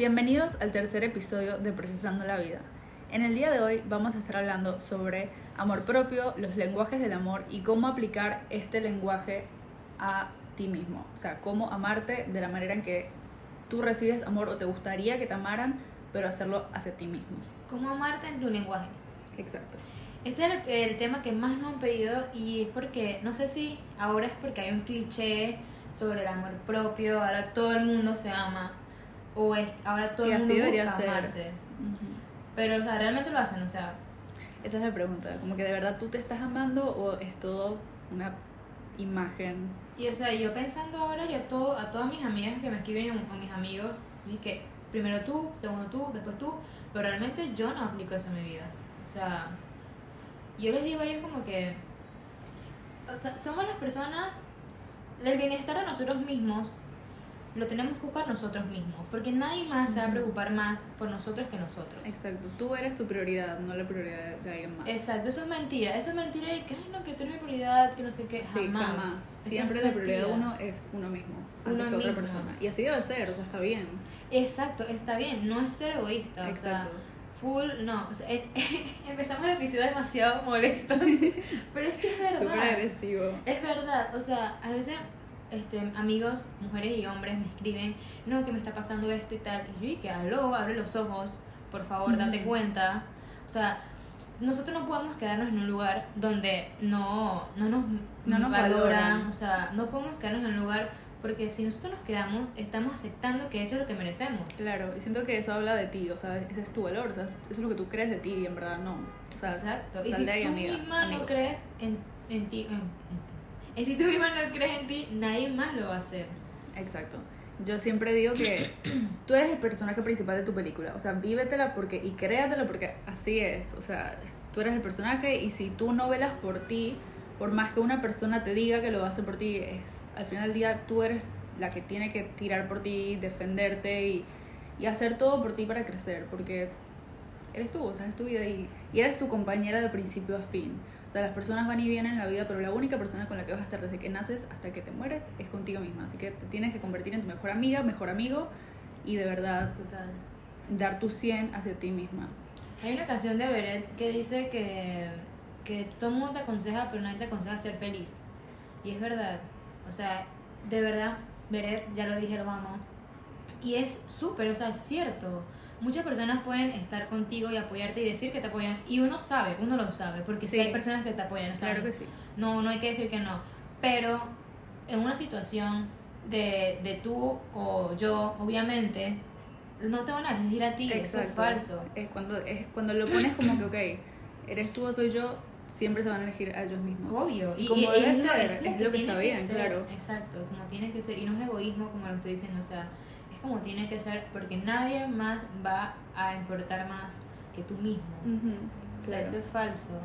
Bienvenidos al tercer episodio de Procesando la Vida. En el día de hoy vamos a estar hablando sobre amor propio, los lenguajes del amor y cómo aplicar este lenguaje a ti mismo. O sea, cómo amarte de la manera en que tú recibes amor o te gustaría que te amaran, pero hacerlo hacia ti mismo. ¿Cómo amarte en tu lenguaje? Exacto. Este es el, el tema que más nos han pedido y es porque, no sé si ahora es porque hay un cliché sobre el amor propio, ahora todo el mundo se ama, o es ahora todo Y el así mundo debería busca ser. amarse. Ujú. Pero, o sea, realmente lo hacen, o sea, Esa es la pregunta, como que de verdad tú te estás amando o es todo una imagen. y o sea, yo pensando ahora, yo a, todo, a todas mis amigas que me escriben o mis amigos, que primero tú, segundo tú, después tú, pero realmente yo no aplico eso en mi vida. O sea, yo les digo a ellos como que, o sea, somos las personas, el bienestar de nosotros mismos lo tenemos que buscar nosotros mismos, porque nadie más se va a preocupar más por nosotros que nosotros. Exacto, tú eres tu prioridad, no la prioridad de, alguien más. Exacto, eso es mentira, eso es mentira y que, no, que tú eres mi prioridad, que no sé qué, Sí, jamás. jamás. Siempre la prioridad de uno es uno mismo, antes Uno que otra persona. Y así debe ser, o sea, está bien. Exacto, está bien, no es ser egoísta, o sea, Exacto. full, no, o sea, eh, empezamos el episodio demasiado molestos, pero es que es Súper verdad, agresivo. es verdad, o sea, a veces este, amigos, mujeres y hombres me escriben, no, que me está pasando esto y tal, y yo, y que aló, abre los ojos, por favor, date cuenta, o sea, nosotros no podemos quedarnos en un lugar donde no, no nos, No nos valoran, valoran. o sea, no podemos quedarnos en un lugar porque si nosotros nos quedamos, estamos aceptando que eso es lo que merecemos. Claro, y siento que eso habla de ti, o sea, ese es tu valor, o sea, eso es lo que tú crees de ti y en verdad no. O sea, Exacto. Y si de ahí, tú amiga, misma amigo. no crees en, en ti, en- en y si tú misma no crees en ti, nadie más lo va a hacer. Exacto. Yo siempre digo que tú eres el personaje principal de tu película. O sea, vívetela porque, y créatela porque así es. O sea, tú eres el personaje y si tú no velas por ti, por más que una persona te diga que lo va a hacer por ti, es, al final del día tú eres la que tiene que tirar por ti, defenderte y, y hacer todo por ti para crecer. Porque eres tú, o sea, es tu vida y, y eres tu compañera de principio a fin. O sea, las personas van y vienen en la vida, pero la única persona con la que vas a estar desde que naces hasta que te mueres es contigo misma. Así que te tienes que convertir en tu mejor amiga, mejor amigo y de verdad Total. dar tu 100 hacia ti misma. Hay una canción de Beret que dice que, que todo mundo te aconseja, pero nadie te aconseja ser feliz. Y es verdad. O sea, de verdad, Beret, ya lo dije, lo amo. Y es súper, o sea, es cierto. Muchas personas pueden estar contigo y apoyarte y decir que te apoyan. Y uno sabe, uno lo sabe, porque si Sí. hay personas que te apoyan. O sea, Claro que sí. No, no hay que decir que no. Pero en una situación de, de tú o yo, obviamente, no te van a elegir a ti, eso es falso. Es cuando, es cuando lo pones como que, ok, eres tú o soy yo, siempre se van a elegir a ellos mismos. Obvio. Y como debe ser, es lo que tiene está bien, claro. Exacto, como tiene que ser. Y no es egoísmo, como lo estoy diciendo, o sea, como tiene que ser, porque nadie más va a importar más que tú mismo. O sea, claro. eso es falso.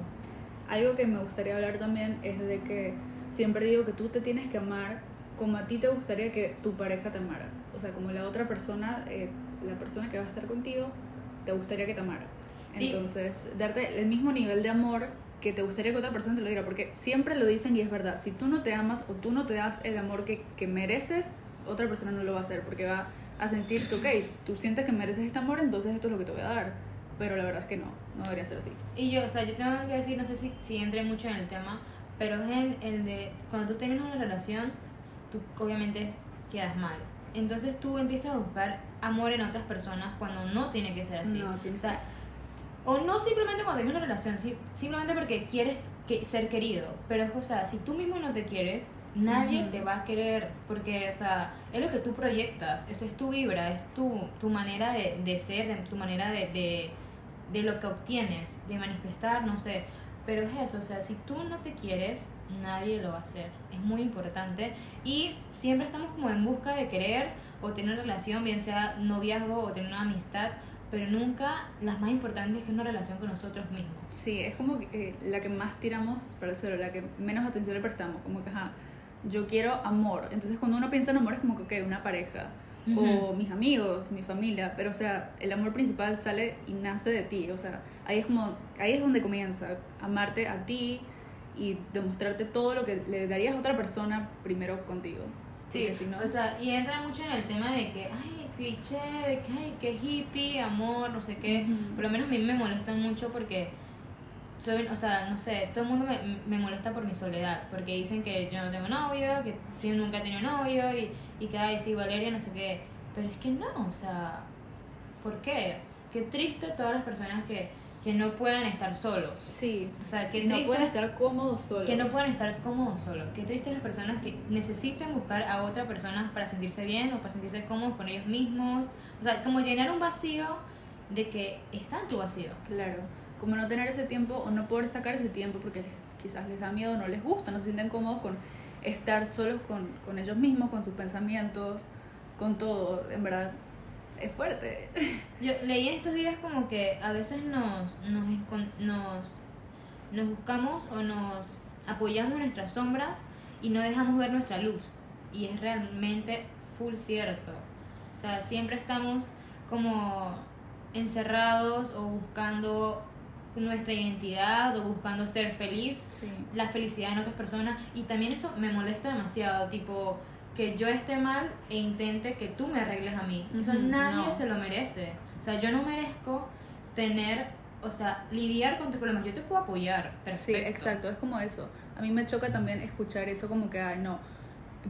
Algo que me gustaría hablar también es de que siempre digo que tú te tienes que amar como a ti te gustaría que tu pareja te amara. O sea, como la otra persona, eh, la persona que va a estar contigo, te gustaría que te amara. Sí. Entonces, darte el mismo nivel de amor que te gustaría que otra persona te lo diera. Porque siempre lo dicen y es verdad. Si tú no te amas o tú no te das el amor que, que mereces, otra persona no lo va a hacer. Porque va a sentir que, ok, tú sientes que mereces este amor, entonces esto es lo que te voy a dar. Pero la verdad es que no, no debería ser así. Y yo, o sea, yo tengo que decir, no sé si, si entré mucho en el tema, pero es el, el de cuando tú terminas una relación, tú obviamente quedas mal. Entonces tú empiezas a buscar amor en otras personas cuando no tiene que ser así. No, o sea, o no simplemente cuando terminas una relación, simplemente porque quieres que, ser querido. Pero es, o sea, si tú mismo no te quieres, nadie te va a querer. Porque, o sea, es lo que tú proyectas, eso es tu vibra, es tu, tu manera de, de ser, de, tu manera de, de, de lo que obtienes, de manifestar, no sé. Pero es eso, o sea, si tú no te quieres, nadie lo va a hacer. Es muy importante. Y siempre estamos como en busca de querer o tener una relación, bien sea noviazgo o tener una amistad, pero nunca las más importantes que es una relación con nosotros mismos. Sí, es como que, eh, la que más tiramos para el suelo, la que menos atención le prestamos, como que, ajá, yo quiero amor. Entonces cuando uno piensa en amor es como que, ok, una pareja, o Ujú. mis amigos, mi familia, pero o sea, el amor principal sale y nace de ti, o sea, ahí es como, ahí es donde comienza, amarte a ti y demostrarte todo lo que le darías a otra persona primero contigo. Sí, si no, o sea, y entra mucho en el tema de que, ay, cliché, de que, ay, que hippie, amor, no sé qué. Ujú. Por lo menos a mí me molesta mucho porque soy, o sea, no sé, todo el mundo me, me molesta por mi soledad, porque dicen que yo no tengo novio, que sí, nunca he tenido novio y, y que, ay, sí, Valeria, no sé qué. Pero es que no, o sea, ¿por qué? Qué triste todas las personas que, que no puedan estar solos. sí, O sea, qué que no triste pueden estar cómodos solos. que no puedan estar cómodos solos. Qué triste las personas que necesiten buscar a otra persona para sentirse bien o para sentirse cómodos con ellos mismos. O sea, como llenar un vacío de que está en tu vacío. Claro, como no tener ese tiempo o no poder sacar ese tiempo porque quizás les da miedo, no les gusta, no se sienten cómodos con estar solos con, con ellos mismos, con sus pensamientos, con todo, en verdad es fuerte. Yo leí estos días como que a veces nos, nos, nos, nos buscamos o nos apoyamos en nuestras sombras y no dejamos ver nuestra luz. Y es realmente full cierto. O sea, siempre estamos como encerrados o buscando nuestra identidad o buscando ser feliz Sí. la felicidad en otras personas y también eso me molesta demasiado, tipo que yo esté mal e intente que tú me arregles a mí. Eso nadie no. se lo merece. O sea, yo no merezco tener, o sea, lidiar con tus problemas. Yo te puedo apoyar, perfecto. Sí, exacto, es como eso. A mí me choca también escuchar eso como que, ay, no.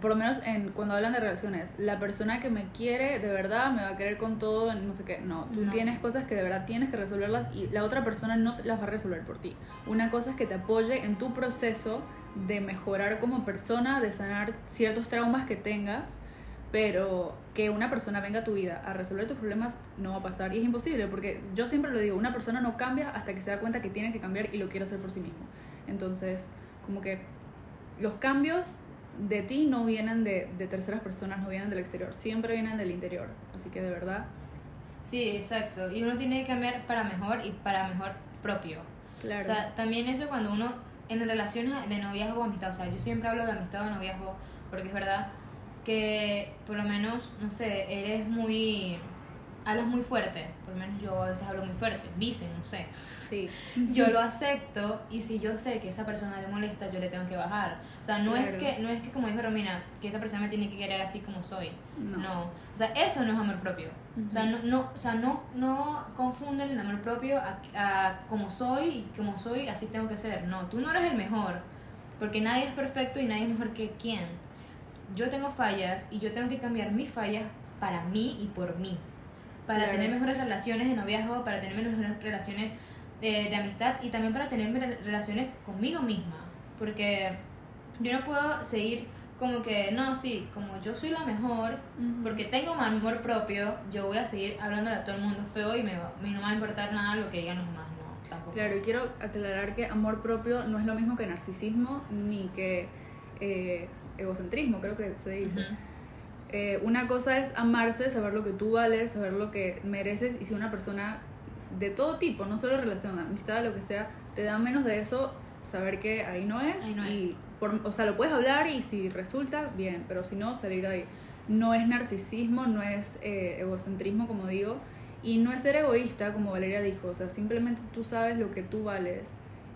Por lo menos en, cuando hablan de relaciones, la persona que me quiere de verdad me va a querer con todo, no sé qué. No, tú No. tienes cosas que de verdad tienes que resolverlas y la otra persona no las va a resolver por ti. Una cosa es que te apoye en tu proceso de mejorar como persona, de sanar ciertos traumas que tengas, pero que una persona venga a tu vida a resolver tus problemas no va a pasar y es imposible porque yo siempre lo digo, una persona no cambia hasta que se da cuenta que tiene que cambiar y lo quiere hacer por sí mismo. Entonces, como que los cambios de ti no vienen de, de terceras personas, no vienen del exterior, siempre vienen del interior. Así que de verdad, Sí, exacto. Y uno tiene que cambiar para mejor y para mejor propio. claro. O sea, también eso cuando uno, en relaciones de noviazgo o amistad, o sea, yo siempre hablo de amistad o noviazgo porque es verdad que por lo menos, no sé, eres muy, hablas muy fuerte, por lo menos yo a veces hablo muy fuerte, dicen, no sé. sí. Yo lo acepto y si yo sé que esa persona le molesta, yo le tengo que bajar. O sea, no es Claro. que no es que como dijo Romina, que esa persona me tiene que querer así como soy. No. No. O sea, eso no es amor propio. O sea, no, no, o sea, no, no confunden el amor propio a, a como soy y como soy, así tengo que ser. No, tú no eres el mejor. Porque nadie es perfecto y nadie es mejor que quién. Yo tengo fallas y yo tengo que cambiar mis fallas para mí y por mí. Para Claro. tener mejores relaciones de noviazgo, para tener mejores relaciones eh, de amistad y también para tener re- relaciones conmigo misma. Porque yo no puedo seguir como que, no, sí, como yo soy la mejor, porque tengo amor propio, yo voy a seguir hablándole a todo el mundo feo y me, va- me no me va a importar nada lo que digan los demás, no, tampoco. Claro, y quiero aclarar que amor propio no es lo mismo que narcisismo ni que eh, egocentrismo, creo que se dice. Eh, una cosa es amarse, saber lo que tú vales, saber lo que mereces y si una persona de todo tipo, no solo relación, amistad, lo que sea, te da menos de eso, saber que ahí no es Ahí no y por, o sea, lo puedes hablar y si resulta, bien, pero si no, salir de ahí. No es narcisismo, no es eh, egocentrismo, como digo, y no es ser egoísta, como Valeria dijo, o sea, simplemente tú sabes lo que tú vales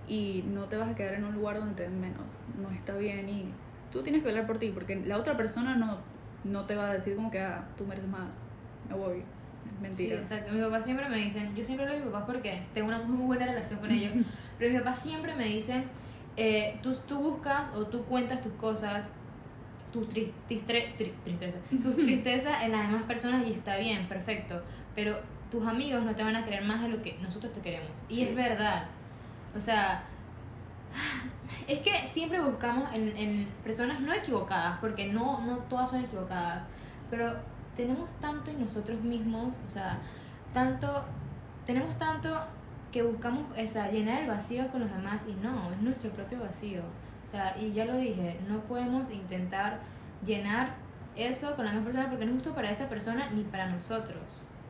y no te vas a quedar en un lugar donde te den menos, no está bien y tú tienes que hablar por ti, porque la otra persona no, no te va a decir como que, ah, tú mereces más, me voy, es Sí, mentira. exacto. Mis papás siempre me dicen, yo siempre hablo de mis papás porque tengo una muy buena relación con ellos, pero mis papás siempre me dicen, eh, tú, tú buscas o tú cuentas tus cosas, tu tris- tistre- tri- tristeza, tu tristeza en las demás personas y está bien, perfecto, pero tus amigos no te van a querer más de lo que nosotros te queremos. Y Sí. es verdad. O sea, es que siempre buscamos en, en personas no equivocadas, porque no, no todas son equivocadas, pero tenemos tanto en nosotros mismos, o sea, tanto, tenemos tanto que buscamos esa, llenar el vacío con los demás y no, es nuestro propio vacío. O sea, y ya lo dije, no podemos intentar llenar eso con la misma persona porque no es justo para esa persona ni para nosotros.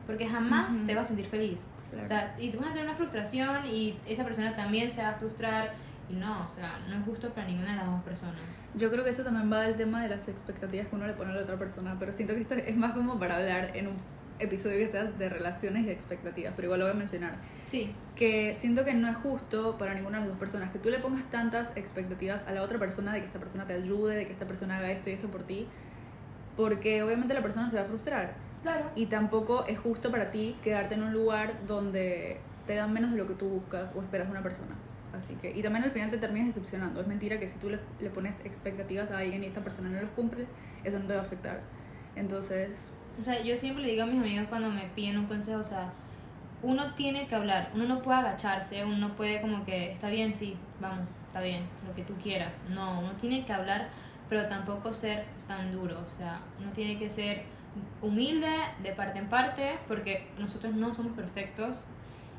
Porque jamás te vas a sentir feliz. Claro. O sea, y tú vas a tener una frustración y esa persona también se va a frustrar. Y no, o sea, no es justo para ninguna de las dos personas. Yo creo que eso también va del tema de las expectativas que uno le pone a la otra persona, pero siento que esto es más como para hablar en un episodio que sea de relaciones y de expectativas, pero igual lo voy a mencionar. Sí, Que siento que no es justo para ninguna de las dos personas que tú le pongas tantas expectativas a la otra persona de que esta persona te ayude, de que esta persona haga esto y esto por ti, porque obviamente la persona se va a frustrar. claro. Y tampoco es justo para ti quedarte en un lugar donde te dan menos de lo que tú buscas o esperas de una persona. Así que, y también al final te terminas decepcionando. Es mentira que si tú le, le pones expectativas a alguien y esta persona no los cumple, eso no te va a afectar. Entonces, O sea, yo siempre le digo a mis amigos cuando me piden un consejo, o sea, uno tiene que hablar, uno no puede agacharse, uno no puede como que, está bien, sí, vamos, está bien, lo que tú quieras. No, uno tiene que hablar, pero tampoco ser tan duro, o sea, uno tiene que ser humilde de parte en parte, porque nosotros no somos perfectos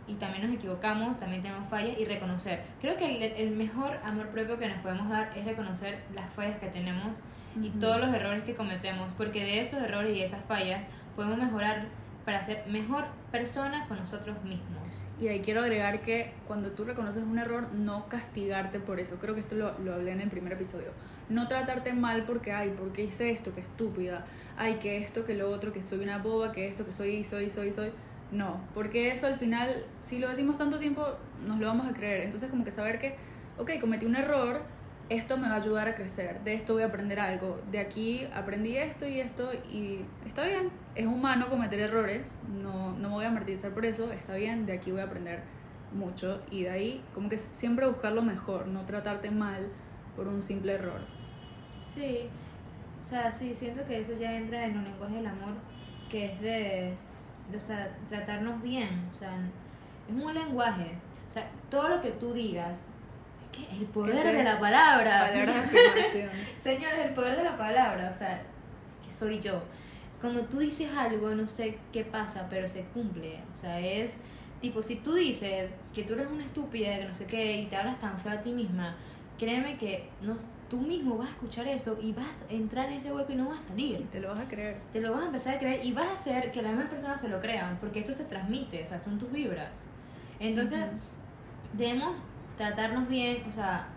y también nos equivocamos, también tenemos fallas y reconocer. Creo que el, el mejor amor propio que nos podemos dar es reconocer las fallas que tenemos y todos los errores que cometemos, porque de esos errores y esas fallas podemos mejorar para ser mejor personas con nosotros mismos. Y ahí quiero agregar que cuando tú reconoces un error, no castigarte por eso. Creo que esto lo, lo hablé en el primer episodio. No tratarte mal porque, ay, ¿por qué hice esto? Que estúpida. Ay, que esto, que lo otro, que soy una boba, que esto, que soy, soy, soy, soy. No, porque eso al final, si lo decimos tanto tiempo, nos lo vamos a creer. Entonces, como que saber que, ok, cometí un error, esto me va a ayudar a crecer, de esto voy a aprender algo, de aquí aprendí esto y esto y está bien, es humano cometer errores, no, no me voy a martirizar por eso, está bien, de aquí voy a aprender mucho y de ahí como que siempre buscar lo mejor, no tratarte mal por un simple error. Sí, o sea, sí, siento que eso ya entra en un lenguaje del amor que es de, o sea, tratarnos bien, o sea, es un lenguaje, o sea, todo lo que tú digas, es que el poder Ese- de la palabra. Señores, el poder de la palabra, o sea, que soy yo. Cuando tú dices algo, no sé qué pasa, pero se cumple. O sea, es tipo, si tú dices que tú eres una estúpida, que no sé qué, y te hablas tan feo a ti misma, créeme que no, tú mismo vas a escuchar eso y vas a entrar en ese hueco y no vas a Y salir. te lo vas a creer. Te lo vas a empezar a creer y vas a hacer que las demás personas se lo crean, porque eso se transmite, o sea, son tus vibras. Entonces, Ujú. debemos tratarnos bien, o sea,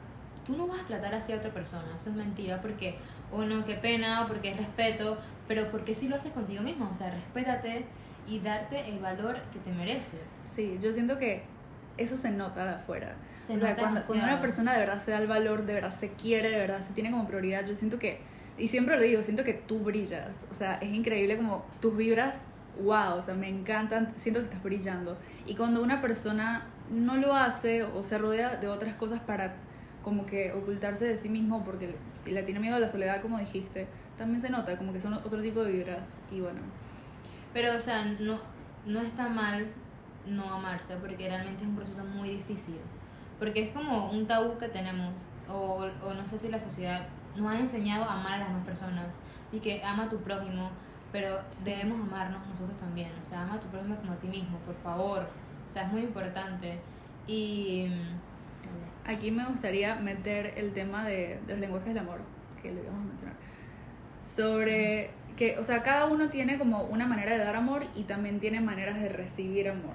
tú no vas a tratar así a otra persona, eso es mentira, porque, o no, qué pena, o porque es respeto, pero porque si lo haces contigo mismo, o sea, respétate y darte el valor que te mereces. Sí, yo siento que eso se nota de afuera. Se o sea, nota cuando, cuando una persona de verdad se da el valor, de verdad se quiere, de verdad se tiene como prioridad, yo siento que, y siempre lo digo, siento que tú brillas. O sea, es increíble como tus vibras, wow, o sea, me encantan, siento que estás brillando. Y cuando una persona no lo hace o se rodea de otras cosas para como que ocultarse de sí mismo porque le, le tiene miedo a la soledad, como dijiste, también se nota como que son otro tipo de vibras. Y bueno, Pero, o sea, no, no está mal no amarse, porque realmente es un proceso muy difícil. Porque es como un tabú que tenemos, o, o no sé si la sociedad nos ha enseñado a amar a las demás personas, y que ama a tu prójimo, pero debemos amarnos nosotros también. O sea, ama a tu prójimo como a ti mismo, por favor. O sea, es muy importante. Y. mm, Aquí me gustaría meter el tema de, de los lenguajes del amor, que lo íbamos a mencionar. Sobre que, o sea, cada uno tiene como una manera de dar amor y también tiene maneras de recibir amor.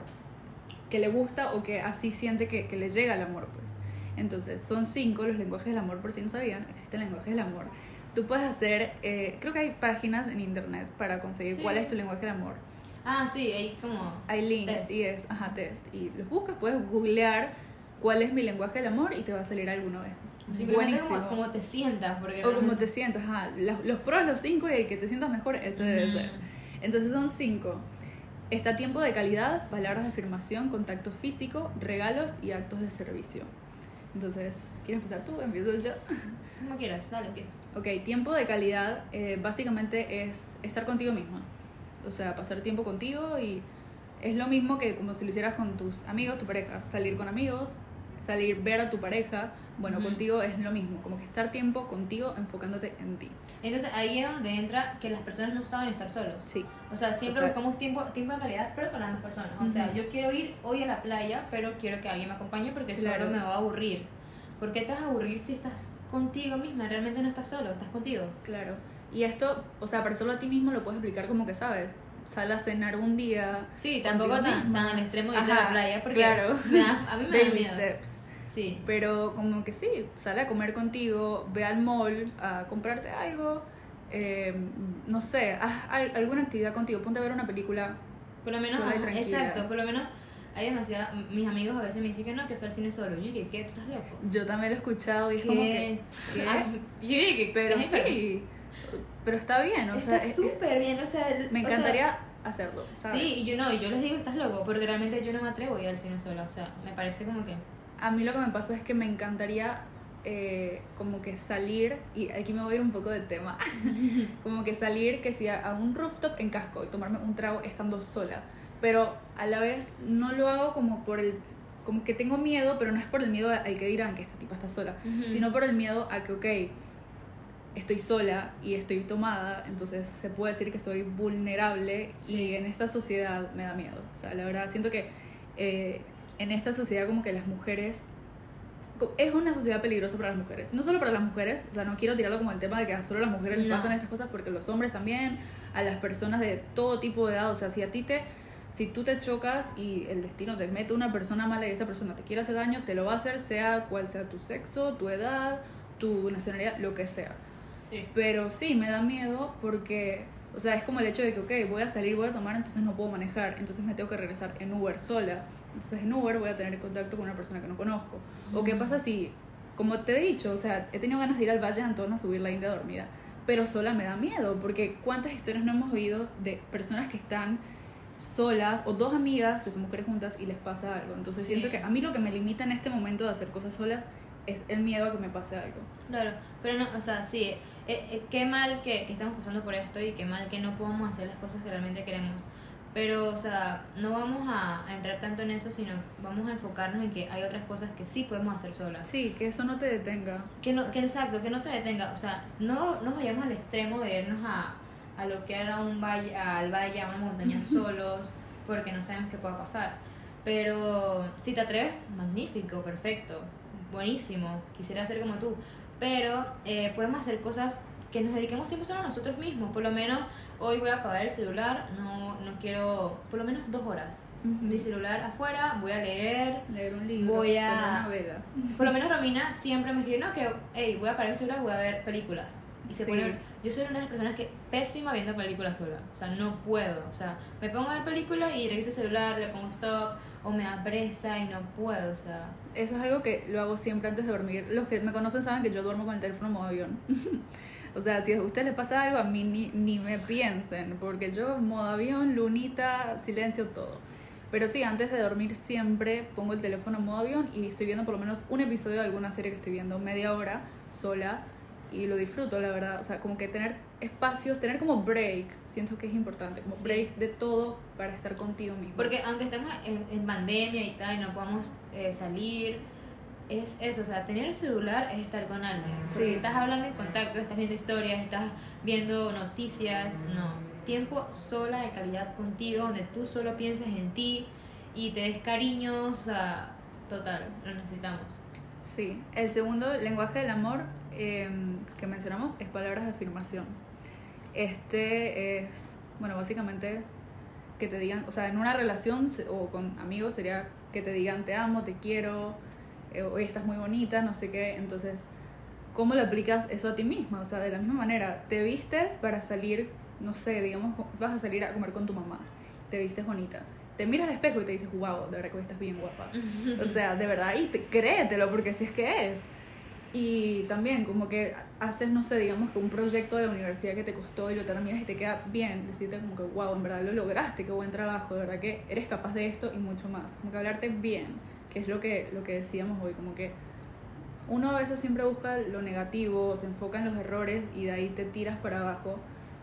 Que le gusta o que así siente que, que le llega el amor, pues. Entonces, son cinco los lenguajes del amor, por si no sabían, existen lenguajes del amor. Tú puedes hacer, eh, creo que hay páginas en internet para conseguir Sí. cuál es tu lenguaje del amor. Ah, sí, ahí como. Hay links Test. y es, ajá, test. Y los buscas, puedes googlear cuál es mi lenguaje del amor y te va a salir alguno de Simplemente como, como te sientas. Porque O como te sientas, ajá. Los, los pros, los cinco y el que te sientas mejor, ese debe Ujú. ser. Entonces son cinco. Está tiempo de calidad, palabras de afirmación, contacto físico, regalos y actos de servicio. Entonces, ¿quieres empezar tú? Empiezo yo. Como quieras, dale, empieza. Ok, tiempo de calidad eh, básicamente es estar contigo misma. O sea, pasar tiempo contigo y es lo mismo que como si lo hicieras con tus amigos, tu pareja. Salir con amigos, salir, ver a tu pareja. Bueno, Ujú. contigo es lo mismo, como que estar tiempo contigo enfocándote en ti. Entonces ahí es donde entra que las personas no saben estar solos. Sí. O sea, siempre Total. buscamos tiempo, tiempo de calidad, pero con las mismas personas. O sea, Ujú. yo quiero ir hoy a la playa, pero quiero que alguien me acompañe porque Claro. solo me va a aburrir. ¿Por qué te vas a aburrir si estás contigo misma? Realmente no estás solo, estás contigo. Claro. Y esto, o sea, para hacerlo a ti mismo lo puedes explicar como que sabes. sal a cenar un día. Sí, tampoco tan, tan al extremo de ir a la playa, porque claro. da- a mí me da miedo. steps. Sí. Pero como que sí, sale a comer contigo, ve al mall a comprarte algo, eh, no sé, haz al- alguna actividad contigo, ponte a ver una película. Por lo menos, Sola y tranquila. exacto, por lo menos hay demasiada, mis amigos a veces me dicen que no, que fue al cine solo. Yo dije, ¿qué? ¿Tú estás loco? Yo también lo he escuchado y es como que... ¿qué? Ay, yo dije, Pero sí, pero está bien, o sea, Está es- súper bien, o sea, el- me o sea, encantaría hacerlo, ¿sabes? Sí, y yo no, y yo les digo, estás loco, porque realmente yo no me atrevo a ir al cine sola, o sea, me parece como que... A mí lo que me pasa es que me encantaría eh, como que salir, y aquí me voy un poco del tema, como que salir que sea a un rooftop en casco y tomarme un trago estando sola, pero a la vez no lo hago como por el, como que tengo miedo, pero no es por el miedo al que dirán que esta tipa está sola, sino por el miedo a que, ok, estoy sola y estoy tomada, entonces se puede decir que soy vulnerable Sí. y en esta sociedad me da miedo. O sea, la verdad, siento que eh, en esta sociedad como que las mujeres... Es una sociedad peligrosa para las mujeres. No solo para las mujeres, o sea, no quiero tirarlo como el tema de que a solo las mujeres les No. pasan estas cosas, porque los hombres también, a las personas de todo tipo de edad, o sea, si a ti te... Si tú te chocas y el destino te mete una persona mala y esa persona te quiere hacer daño, te lo va a hacer, sea cual sea tu sexo, tu edad, tu nacionalidad, lo que sea. Sí. Pero sí, me da miedo porque, o sea, es como el hecho de que, ok, voy a salir, voy a tomar, entonces no puedo manejar, entonces me tengo que regresar en Uber sola. Entonces en Uber voy a tener contacto con una persona que no conozco. O qué pasa si, como te he dicho, o sea, he tenido ganas de ir al Valle de Antón a subir la India dormida, pero sola me da miedo, porque cuántas historias no hemos oído de personas que están solas o dos amigas que son mujeres juntas y les pasa algo. Entonces Sí. siento que a mí lo que me limita en este momento de hacer cosas solas es el miedo a que me pase algo. Claro, pero no, o sea, sí, eh, eh, qué mal que, que estamos pasando por esto y qué mal que no podamos hacer las cosas que realmente queremos. Pero, o sea, no vamos a, a entrar tanto en eso, sino vamos a enfocarnos en que hay otras cosas que sí podemos hacer solas. Sí, que eso no te detenga. Que no, que exacto, que no te detenga. O sea, no nos vayamos al extremo de irnos a, a lo que era un valle, al valle, a una montaña solos, porque no sabemos qué pueda pasar. Pero si te atreves, magnífico, perfecto, buenísimo, quisiera ser como tú. Pero eh, podemos hacer cosas que nos dediquemos tiempo solo a nosotros mismos. Por lo menos hoy voy a apagar el celular, no, no quiero, por lo menos dos horas. Mi celular afuera, voy a leer, Leer un libro, Voy a- prender una vela. por lo menos Romina siempre me escribe, no, que, hey, voy a parar el celular, voy a ver películas. Y se Sí. pone, yo soy una de las personas que pésima viendo películas sola. O sea, no puedo. O sea, me pongo a ver películas y reviso el celular, le pongo stop, o me da presa y no puedo. O sea, Eso es algo que lo hago siempre antes de dormir. Los que me conocen saben que yo duermo con el teléfono modo avión. o sea, si a ustedes les pasa algo, a mí ni, ni me piensen, porque yo modo avión, lunita, silencio, todo. Pero sí, antes de dormir siempre pongo el teléfono en modo avión y estoy viendo por lo menos un episodio de alguna serie que estoy viendo media hora sola y lo disfruto, la verdad. O sea, como que tener espacios, tener como breaks, siento que es importante, como Sí. breaks de todo para estar contigo mismo. porque aunque estemos en, en pandemia y tal, y no podamos eh, salir, es eso. O sea, tener el celular es estar con alguien. Porque Sí. estás hablando en contacto, estás viendo historias, estás viendo noticias. No. Tiempo sola de calidad contigo, donde tú solo pienses en ti y te des cariño. O sea, total, lo necesitamos. Sí, el segundo lenguaje del amor eh, que mencionamos es palabras de afirmación. Este es, bueno, básicamente que te digan, o sea, en una relación o con amigos sería que te digan te amo, te quiero, hoy estás muy bonita, no sé qué. Entonces, ¿cómo le aplicas eso a ti misma? O sea, de la misma manera, te vistes para salir, no sé, digamos, vas a salir a comer con tu mamá, te vistes bonita. Te miras al espejo y te dices, wow, de verdad que hoy estás bien guapa. O sea, de verdad, y te, créetelo, porque si es que es. Y también, como que haces, no sé, digamos que un proyecto de la universidad que te costó y lo terminas y te queda bien, decirte como que, wow, en verdad lo lograste, qué buen trabajo, de verdad que eres capaz de esto y mucho más. Como que hablarte bien, que es lo que, lo que decíamos hoy, como que uno a veces siempre busca lo negativo, se enfoca en los errores y de ahí te tiras para abajo.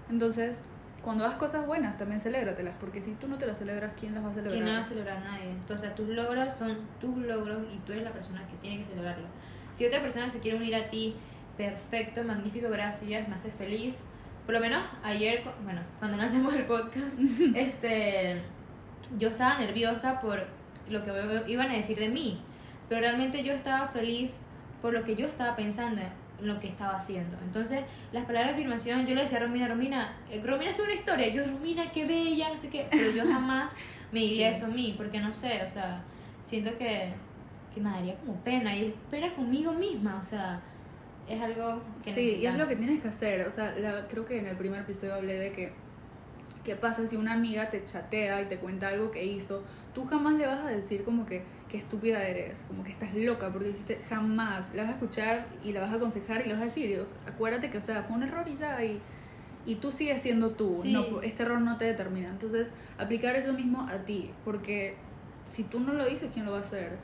Entonces, cuando hagas cosas buenas, también celébratelas, porque si tú no te las celebras, ¿quién las va a celebrar? Que no va a celebrar nadie. Entonces, tus logros son tus logros y tú eres la persona que tiene que celebrarlo. Si otra persona se quiere unir a ti, perfecto, magnífico, gracias, me haces feliz. Por lo menos ayer, bueno, cuando lanzamos el podcast, este, yo estaba nerviosa por lo que iban a decir de mí, pero realmente yo estaba feliz por lo que yo estaba pensando lo que estaba haciendo. Entonces, las palabras de afirmación, yo le decía a Romina, Romina, eh, Romina es una historia, yo, Romina, qué bella, no sé qué, pero yo jamás me diría eso a mí, porque no sé, o sea, siento que, que me daría como pena y es pena conmigo misma, o sea, es algo que Sí, y es lo que tienes que hacer. O sea, la- creo que en el primer episodio hablé de que qué pasa si una amiga te chatea y te cuenta algo que hizo. Tú jamás le vas a decir como que qué estúpida eres, como que estás loca porque hiciste jamás. La vas a escuchar y la vas a aconsejar y le vas a decir, digo, acuérdate que, o sea, fue un error y ya, y, y tú sigues siendo tú. Sí. No, este error no te determina. Entonces, aplicar eso mismo a ti, porque si tú no lo dices, ¿quién lo va a hacer?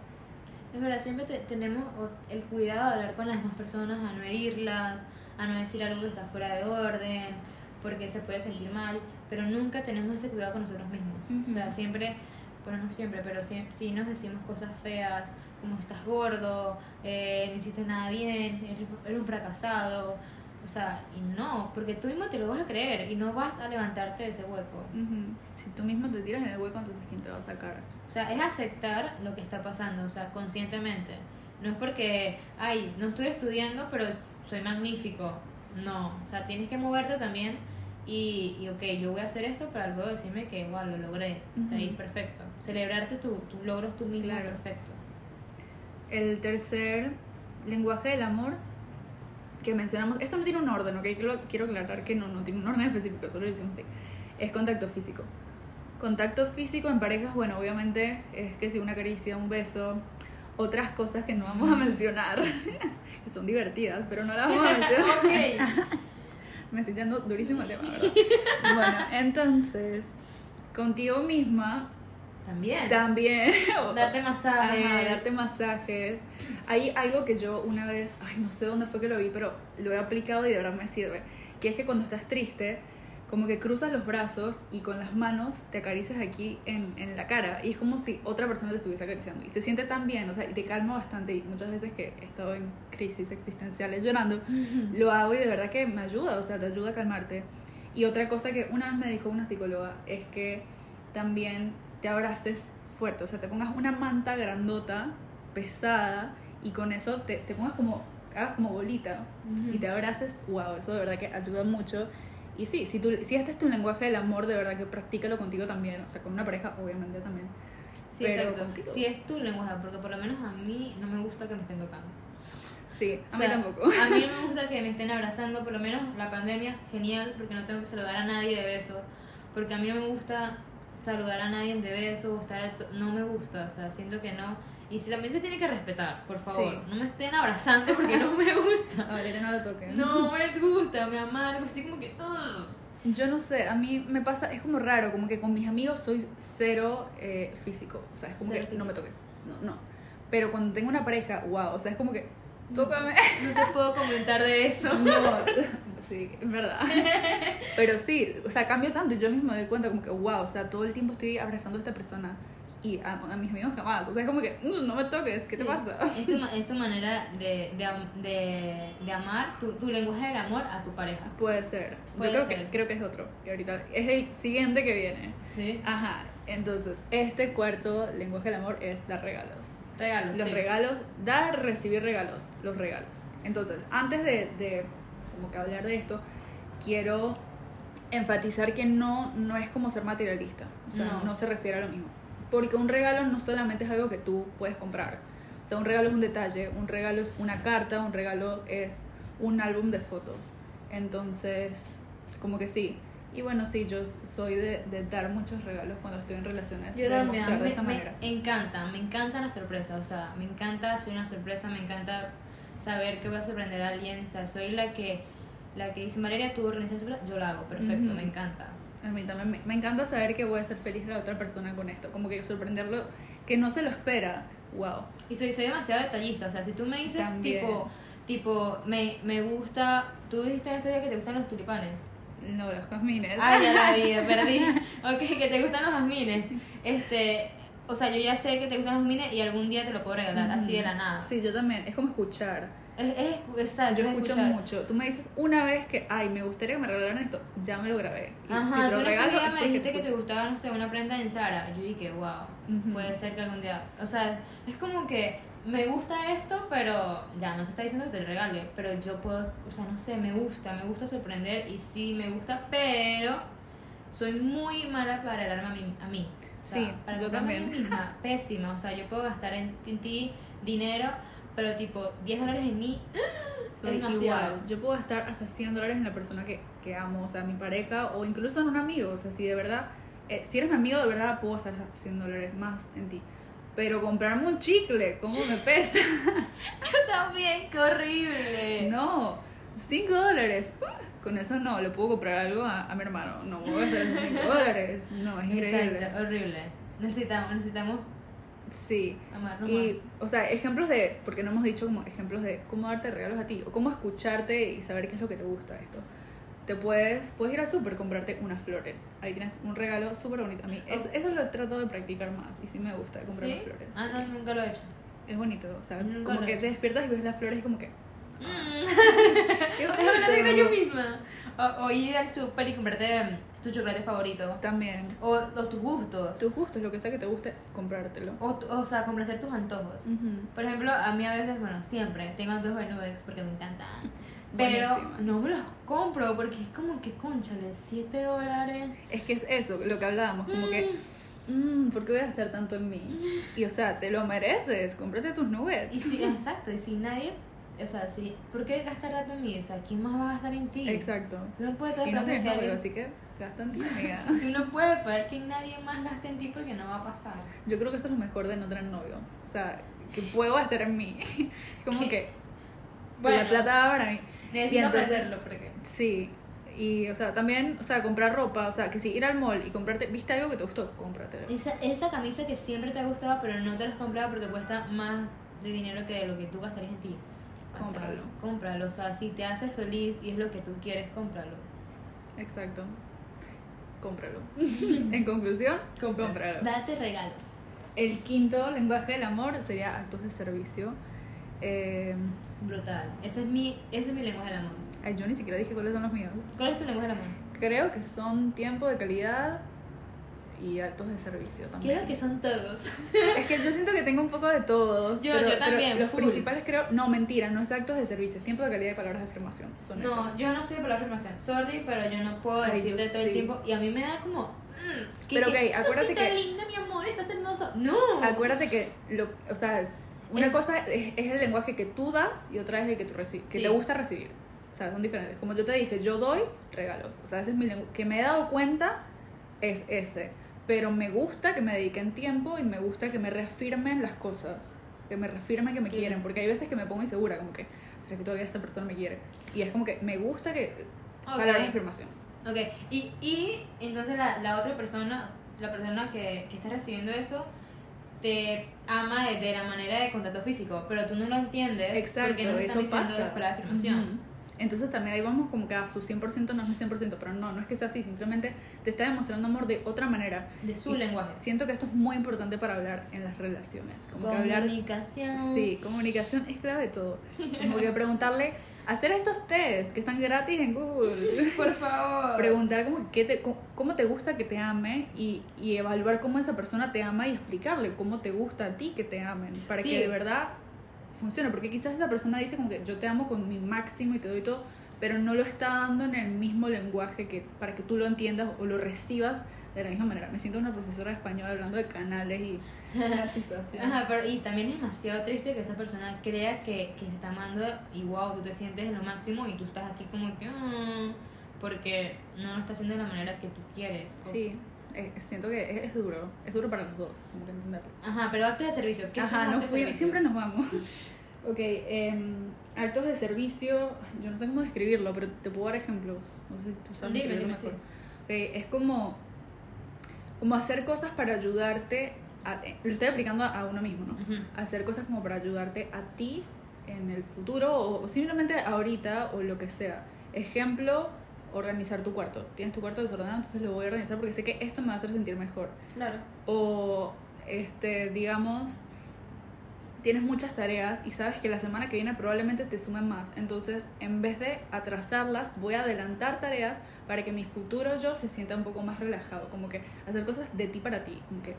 Es verdad, siempre te- tenemos el cuidado de hablar con las demás personas, a no herirlas, a no decir algo que está fuera de orden, porque se puede sentir mal, pero nunca tenemos ese cuidado con nosotros mismos. O sea, siempre, bueno, no siempre, pero sí, sí nos decimos cosas feas, como estás gordo, eh, no hiciste nada bien, eres, un fracasado. O sea, y no, porque tú mismo te lo vas a creer y no vas a levantarte de ese hueco. Ujú. Si tú mismo te tiras en el hueco, entonces ¿quién te va a sacar? O sea, es aceptar lo que está pasando, o sea, conscientemente. No es porque, ay, no estoy estudiando, pero soy magnífico. No, o sea, tienes que moverte también y, y ok, yo voy a hacer esto para luego decirme que, wow, lo logré. O sea, y Ujú. perfecto. Celebrarte tu- tus logros tú mismo, Claro. perfecto. El tercer lenguaje del amor que mencionamos, esto no tiene un orden, ¿ok? Quiero, quiero aclarar que no, no tiene un orden específico, solo lo decimos así. Es contacto físico. Contacto físico en parejas, bueno, obviamente es que si una caricia, un beso, otras cosas que no vamos a mencionar, que son divertidas, pero no las vamos a mencionar. Me estoy yendo durísimo el tema, ¿verdad? Bueno, entonces, contigo misma También. también. Darte masajes. Ajá, darte masajes. Hay algo que yo una vez, ay, no sé dónde fue que lo vi, pero lo he aplicado y de verdad me sirve. Que es que cuando estás triste, como que cruzas los brazos y con las manos te acaricias aquí en, en la cara. Y es como si otra persona te estuviese acariciando. Y se siente tan bien, o sea, y te calma bastante. Y muchas veces que he estado en crisis existenciales llorando, lo hago y de verdad que me ayuda, o sea, te ayuda a calmarte. Y otra cosa que una vez me dijo una psicóloga es que también te abraces fuerte, o sea, te pongas una manta grandota, pesada, y con eso te, te pongas como, hagas como bolita y te abraces, wow, eso de verdad que ayuda mucho. Y sí, si, tú, si este es tu lenguaje del amor, de verdad que practícalo contigo también, o sea, con una pareja obviamente también. Sí, pero exacto. contigo. Sí, es tu lenguaje, porque por lo menos a mí no me gusta que me estén tocando. Sí, a O mí tampoco. A mí no me gusta que me estén abrazando, por lo menos la pandemia, genial, porque no tengo que saludar a nadie de beso. Porque a mí no me gusta saludar a nadie de beso, estar no me gusta, o sea, siento que no. Y si también se tiene que respetar, por favor. Sí. No me estén abrazando porque no me gusta. A Valeria no lo toquen. No me gusta, me amargo, estoy como que. "Ugh". Yo no sé, a mí me pasa, es como raro, como que con mis amigos soy cero eh, físico, o sea, es como Cero que no me físico. toques, no, no. Pero cuando tengo una pareja, wow, o sea, es como que, tócame. No te puedo comentar de eso. No, sí, es verdad. Pero sí, o sea, cambio tanto y yo mismo me doy cuenta como que, wow, o sea, todo el tiempo estoy abrazando a esta persona y a, a mis amigos jamás, o sea, es como que, "Mm, no me toques, ¿qué te Sí. pasa? Es tu, es tu manera de, de, de, de amar, tu, tu lenguaje del amor a tu pareja. Puede ser, Puede yo creo ser. que, creo que es otro, que ahorita es el siguiente que viene. Sí. Ajá, entonces, este cuarto lenguaje del amor es dar regalos. Regalos. Los sí. regalos, dar, recibir regalos, los regalos. Entonces, antes de, de como que hablar de esto, quiero enfatizar que no, no es como ser materialista. O sea, No. no. se refiere a lo mismo. Porque un regalo no solamente es algo que tú puedes comprar. O sea, un regalo es un detalle, un regalo es una carta, un regalo es un álbum de fotos. Entonces, como que sí. Y bueno, sí, yo soy de, de dar muchos regalos cuando estoy en relaciones. Yo también, de me, esa me manera. encanta, me encanta la sorpresa, o sea, me encanta hacer una sorpresa, me encanta saber que voy a sorprender a alguien, o sea, soy la que la que dice, Valeria, tú organizas yo la hago, perfecto, Ujú. me encanta. A mí también me, me encanta saber que voy a ser feliz a la otra persona con esto, como que sorprenderlo, que no se lo espera. Wow. Y soy, soy demasiado detallista, o sea, si tú me dices, También. tipo, tipo, me, me gusta, tú dijiste en estos días que te gustan los tulipanes. No, los jazmines. Ay, ya la vida, perdí. Ok, que te gustan los jazmines. Este, o sea, yo ya sé que te gustan los jazmines y algún día te lo puedo regalar, así de la nada. Sí, yo también. Es como escuchar. Es, es, exacto, Yo es escucho escuchar. mucho. Tú me dices una vez que, ay, me gustaría que me regalaran esto, ya me lo grabé. Y Ajá, si te tú lo regalo, día me dijiste que te gustaba, no sé, una prenda en Zara. Yo dije, wow, Ujú. puede ser que algún día. O sea, es como que me gusta esto, pero ya no te está diciendo que te lo regale. Pero yo puedo, o sea, no sé, me gusta, me gusta sorprender y sí me gusta, pero soy muy mala para darme a mí. A mí. O sea, Sí, para yo a mí también. misma, pésima. O sea, yo puedo gastar en, en ti dinero, pero tipo 10 dólares en mí. Soy es igual. Yo puedo gastar hasta 100 dólares en la persona que, que amo, o sea, mi pareja, o incluso en un amigo. O sea, si de verdad, eh, si eres mi amigo, de verdad puedo gastar 100 dólares más en ti. Pero comprarme un chicle, ¿cómo me pesa? Yo también, qué horrible. no, 5 dólares. uh, Con eso no, le puedo comprar algo a, a mi hermano. No voy a gastar 5 dólares. No, es increíble. Exacto, horrible. Necesitamos, necesitamos Sí. amarnos Y, o sea, ejemplos de, porque no hemos dicho como ejemplos de cómo darte regalos a ti, o cómo escucharte y saber qué es lo que te gusta esto. Te puedes, puedes ir al súper, comprarte unas flores. Ahí tienes un regalo súper bonito. A mí es- eso lo trato de practicar más y sí me gusta más. comprar ¿Sí? flores. Ah, no, nunca lo he hecho. Es bonito, o sea, Nunca como he que hecho. te despiertas y ves las flores y como que... Mm. ¡Qué Es una regla yo misma. O, o ir al súper y comprarte mm, tu chocolate favorito. También. O, o tus gustos. Tus gustos, lo que sea que te guste, comprártelo. O, o sea, complacer tus antojos. Ujú. Por ejemplo, a mí a veces, bueno, siempre tengo antojos de Nubex porque me encantan. Pero Buenísimas. no me los compro porque es como que, conchale, 7 dólares. Es que es eso, lo que hablábamos, como que... Mmm, ¿por qué voy a gastar tanto en mí? Y o sea, te lo mereces, cómprate tus nuggets. Y si, exacto, y si nadie, o sea, si, ¿por qué gastar tanto en mí? O sea, ¿quién más va a gastar en ti? Exacto. Tú no puedes estar Y no tienes novio, alguien- así que gasta en ti, amiga. Tú no puedes esperar que nadie más gaste en ti porque no va a pasar. Yo creo que eso es lo mejor de no tener novio. O sea, que puedo gastar en mí. Como ¿Qué? que Bueno. la plata va para mí. Necesito aprenderlo porque... Sí. Y, o sea, también, o sea, comprar ropa, o sea, que si ir al mall y comprarte, ¿viste algo que te gustó? Cómpratelo. Esa, esa camisa que siempre te ha gustado pero no te la has comprado porque cuesta más de dinero que lo que tú gastarías en ti. Cómpralo. Cómpralo. O sea, si te hace feliz y es lo que tú quieres, cómpralo. Exacto. Cómpralo. en conclusión, cómpralo. Date regalos. El quinto lenguaje del amor sería actos de servicio. Eh, Brutal. Ese es mi, ese es mi lenguaje del amor. ay, yo ni siquiera dije cuáles son los míos. ¿Cuál es tu lenguaje del amor? Creo que son tiempo de calidad y actos de servicio también. Creo que son todos. Es que yo siento que tengo un poco de todos. Yo- pero, yo pero también, los full. principales creo. No, mentira, no es actos de servicio, es tiempo de calidad y palabras de afirmación. Son No, yo no soy de palabra afirmación. Sorry, pero yo no puedo Ay, decirte yo todo el sí. tiempo. Y a mí me da como. mm, que, Pero, que, ok, acuérdate "Estás que- lindo, mi amor, estás hermoso. No. Acuérdate que, lo, o sea, una cosa es, es el lenguaje que tú das y otra es el que tú recibes, que Sí. te gusta recibir. O sea, son diferentes. Como yo te dije, yo doy regalos. O sea, ese es mi lenguaje. Que me he dado cuenta es ese. Pero me gusta que me dediquen tiempo y me gusta que me reafirmen las cosas. Que me reafirmen que me quieren. Porque hay veces que me pongo insegura, como que, ¿será que todavía esta persona me quiere? Y es como que me gusta que. Ok. Palabras de afirmación. Ok, y, y entonces la, la otra persona, la persona que, que está recibiendo eso, te ama de, de la manera de contacto físico, pero tú no lo entiendes Exacto, porque no te están diciendo pasa. las palabras de afirmación. Entonces también ahí vamos como que a su 100% no es mi 100%, pero no, no es que sea así, simplemente te está demostrando amor de otra manera. De su Y lenguaje. Siento que esto es muy importante para hablar en las relaciones, como que hablar... Comunicación. Sí, comunicación es clave de todo. Como que preguntarle, hacer estos test que están gratis en Google. Por favor. Preguntar como qué te, cómo, cómo te gusta que te ame y, y evaluar cómo esa persona te ama y explicarle cómo te gusta a ti que te amen, para Sí. que de verdad funcione. Porque quizás esa persona dice como que yo te amo con mi máximo y te doy todo, pero no lo está dando en el mismo lenguaje que para que tú lo entiendas o lo recibas de la misma manera. Me siento una profesora de español hablando de canales y la situación. Ajá, pero y también es demasiado triste que esa persona crea que, que se está amando y wow, tú te sientes en lo máximo y tú estás aquí como que "Ah", porque no lo está haciendo de la manera que tú quieres. O- Sí, eh, siento que es, duro, es duro para los dos, como que entenderlo. Ajá, pero actos de servicio. ¿Qué Ajá, no fui, servicio? siempre nos vamos. ok, em, actos de servicio, yo no sé cómo describirlo, pero te puedo dar ejemplos. No sé si tú sabes Dime, dime, mejor. Ok, es como, como hacer cosas para ayudarte, a, eh, lo estoy aplicando a, a uno mismo, ¿no? Ujú. Hacer cosas como para ayudarte a ti en el futuro o, o simplemente ahorita o lo que sea. Ejemplo, organizar tu cuarto. Tienes tu cuarto desordenado, entonces lo voy a organizar porque sé que esto me va a hacer sentir mejor Claro. o este digamos tienes muchas tareas y sabes que la semana que viene probablemente te sumen más. Entonces, en vez de atrasarlas, voy a adelantar tareas para que mi futuro yo se sienta un poco más relajado. Como que hacer cosas de ti para ti, como que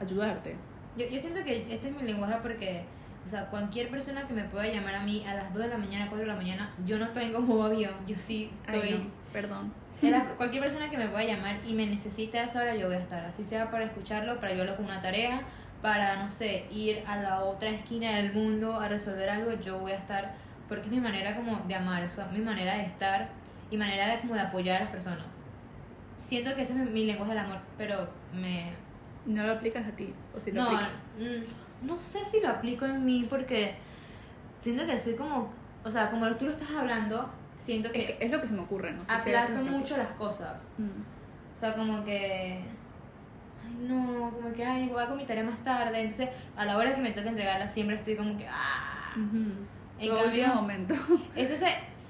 ayudarte. Yo, yo siento que este es mi lenguaje porque, o sea, cualquier persona que me pueda llamar a mí a las 2 de la mañana, 4 de la mañana, yo no tengo modo avión, yo sí estoy... Ay, no, perdón. Era- cualquier persona que me pueda llamar y me necesite a esa hora, yo voy a estar. Así sea para escucharlo, para ayudarlo con una tarea, para, no sé, ir a la otra esquina del mundo a resolver algo, yo voy a estar. Porque es mi manera como de amar, o sea, mi manera de estar y manera de, como de apoyar a las personas. Siento que ese es mi, mi lenguaje del amor, pero me... No lo aplicas a ti, o si lo no, aplicas. mm, no sé si lo aplico en mí porque siento que soy como... O sea, como tú lo estás hablando, siento Es, que que es lo que se me ocurre, no sé si aplazo eres- mucho las cosas. Mm. O sea, como que. Ay, no, como que, ay, hago mi tarea más tarde. Entonces, a la hora que me toca entregarla, siempre estoy como que, ah. Ujú. En Todo cambio- momento. Eso es.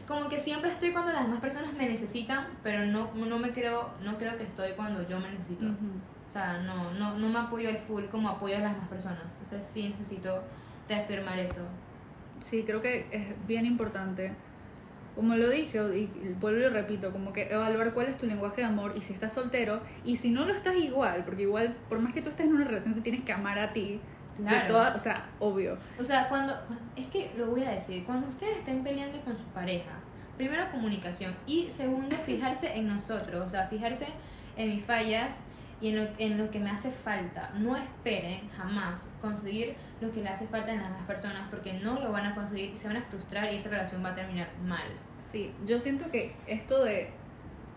Como que siempre estoy cuando las demás personas me necesitan, pero no, no me creo, no creo que estoy cuando yo me necesito. Ujú. O sea, no, no, no me apoyo al full como apoyo a las demás personas. Entonces sí necesito reafirmar eso. Sí, creo que es bien importante. Como lo dije, y vuelvo y repito, como que evaluar cuál es tu lenguaje de amor y si estás soltero y si no lo estás igual, porque igual, por más que tú estés en una relación, te tienes que amar a ti. De Claro. toda, o sea, obvio. O sea, cuando, cu- es que lo voy a decir, cuando ustedes estén peleando con su pareja, primero comunicación y segundo fijarse en nosotros, o sea, fijarse en mis fallas y en lo, en lo que me hace falta. No esperen jamás conseguir lo que le hace falta en las demás personas porque no lo van a conseguir y se van a frustrar y esa relación va a terminar mal. Sí, yo siento que esto de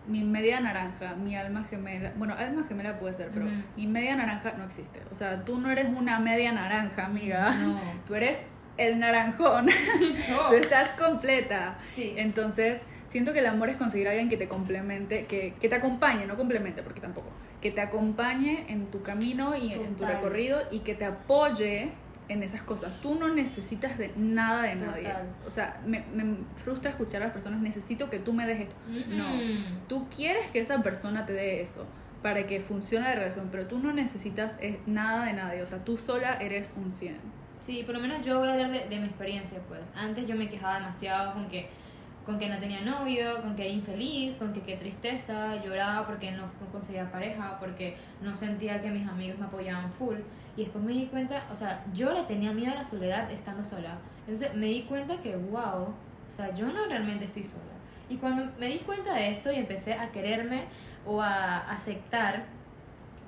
mi media naranja, mi alma gemela, bueno, alma gemela puede ser, pero Ujú. mi media naranja no existe. O sea, tú no eres una media naranja, amiga. No. Tú eres el naranjón. Tú estás completa. Sí. Entonces, siento que el amor es conseguir a alguien que te complemente, que, que te acompañe, no complemente, porque tampoco, que te acompañe en tu camino y en tu recorrido y que te apoye en esas cosas. Tú no necesitas de nada de nadie. Total. O sea, me, me frustra escuchar a las personas, necesito que tú me des esto. No. Mm. Tú quieres que esa persona te dé eso para que funcione la relación, pero tú no necesitas eh, nada de nadie. O sea, tú sola eres un 100. Sí, por lo menos yo voy a hablar de, de mi experiencia, pues. Antes yo me quejaba demasiado con que, con que no tenía novio, con que era infeliz, con que qué tristeza, lloraba porque no, conseguía pareja, porque no sentía que mis amigos me apoyaban full. Y después me di cuenta, o sea, yo le tenía miedo a la soledad estando sola. Entonces me di cuenta que, wow, o sea, yo no realmente estoy sola. Y cuando me di cuenta de esto y empecé a quererme o a aceptar,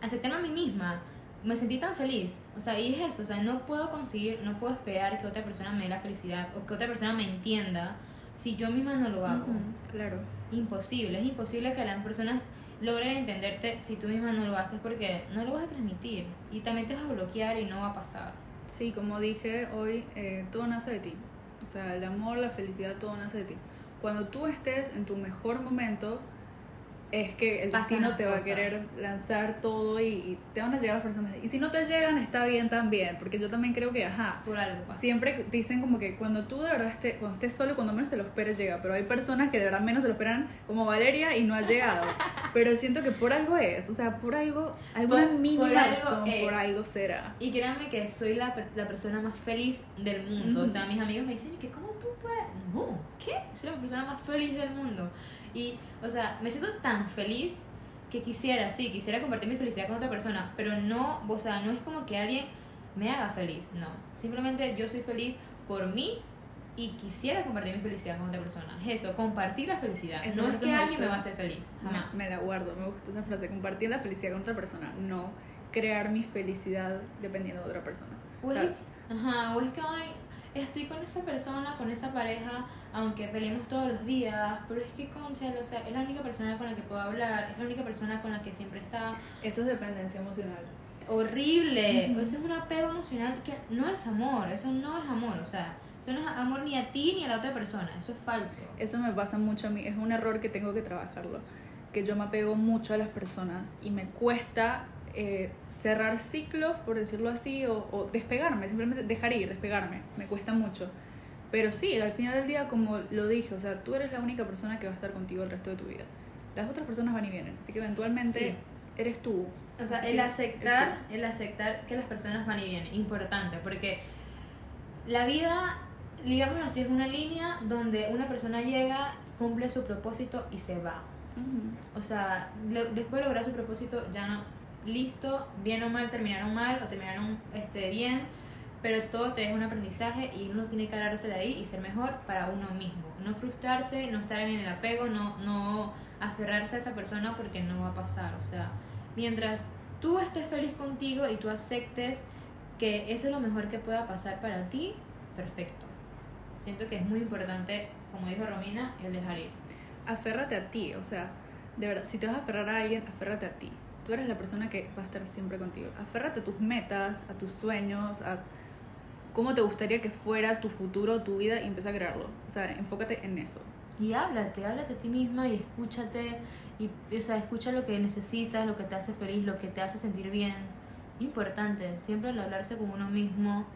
aceptarme a mí misma, me sentí tan feliz. O sea, y es eso, o sea, no puedo conseguir, no puedo esperar que otra persona me dé la felicidad o que otra persona me entienda si yo misma no lo hago. Claro. Imposible, es imposible que las personas logren entenderte si tú misma no lo haces porque no lo vas a transmitir y también te vas a bloquear y no va a pasar. Sí, como dije hoy, eh, todo nace de ti. O sea, el amor, la felicidad, todo nace de ti. Cuando tú estés en tu mejor momento, es que el Pasan destino te va a cosas. querer lanzar todo y, y te van a llegar las personas. Y si no te llegan, está bien también, porque yo también creo que, ajá, Por algo pasa. siempre dicen como que cuando tú de verdad estés, cuando estés solo, cuando menos te lo esperes, llega. Pero hay personas que de verdad menos se lo esperan, como Valeria, y no ha llegado. Pero siento que por algo es, o sea, por algo, alguna Por- mínima por algo razón, por algo será. Y créanme que soy la, la persona más feliz del mundo. O Ujú. sea, mis amigos me dicen que ¿cómo tú puedes? No, ¿qué? Soy la persona más feliz del mundo. Y, o sea, me siento tan feliz que quisiera, sí, quisiera compartir mi felicidad con otra persona, pero no, o sea, no es como que alguien me haga feliz, no. Simplemente yo soy feliz por mí y quisiera compartir mi felicidad con otra persona. Es eso, compartir la felicidad. Esa no es que alguien me va a hacer feliz, jamás. Me, me la guardo, me gusta esa frase. Compartir la felicidad con otra persona, no crear mi felicidad dependiendo de otra persona. O es, ajá, o es que ay, estoy con esa persona, con esa pareja, aunque peleemos todos los días, pero es que concha, o sea, es la única persona con la que puedo hablar, es la única persona con la que siempre está. Eso es dependencia emocional. Horrible, eso es un apego emocional que no es amor, eso no es amor, o sea, eso no es amor ni a ti ni a la otra persona, eso es falso. Eso me pasa mucho a mí, es un error que tengo que trabajarlo. Que yo me apego mucho a las personas y me cuesta eh, cerrar ciclos, por decirlo así, o, o despegarme, simplemente dejar ir, despegarme. Me cuesta mucho. Pero sí, al final del día, como lo dije, o sea, tú eres la única persona que va a estar contigo el resto de tu vida. Las otras personas van y vienen, así que eventualmente Sí. eres tú. O sea, el aceptar, el aceptar que las personas van y vienen, importante, porque la vida, digamos así, es una línea donde una persona llega, cumple su propósito y se va. Ujú. O sea, lo- después de lograr su propósito, ya no, listo, bien o mal, terminaron mal o terminaron este, bien, pero todo te deja un aprendizaje y uno tiene que agarrarse de ahí y ser mejor para uno mismo. No frustrarse, no estar en el apego, no, no aferrarse a esa persona porque no va a pasar. O sea, mientras tú estés feliz contigo y tú aceptes que eso es lo mejor que pueda pasar para ti, perfecto. Siento que es muy importante, como dijo Romina, el dejar ir. Aférrate a ti, o sea, de verdad, si te vas a aferrar a alguien, aférrate a ti. Tú eres la persona que va a estar siempre contigo. Aférrate a tus metas, a tus sueños, a cómo te gustaría que fuera tu futuro, tu vida y empieza a crearlo. O sea, enfócate en eso. Y háblate, háblate a ti misma y escúchate. Y, o sea, escucha lo que necesitas, lo que te hace feliz, lo que te hace sentir bien. Importante, siempre el hablarse con uno mismo,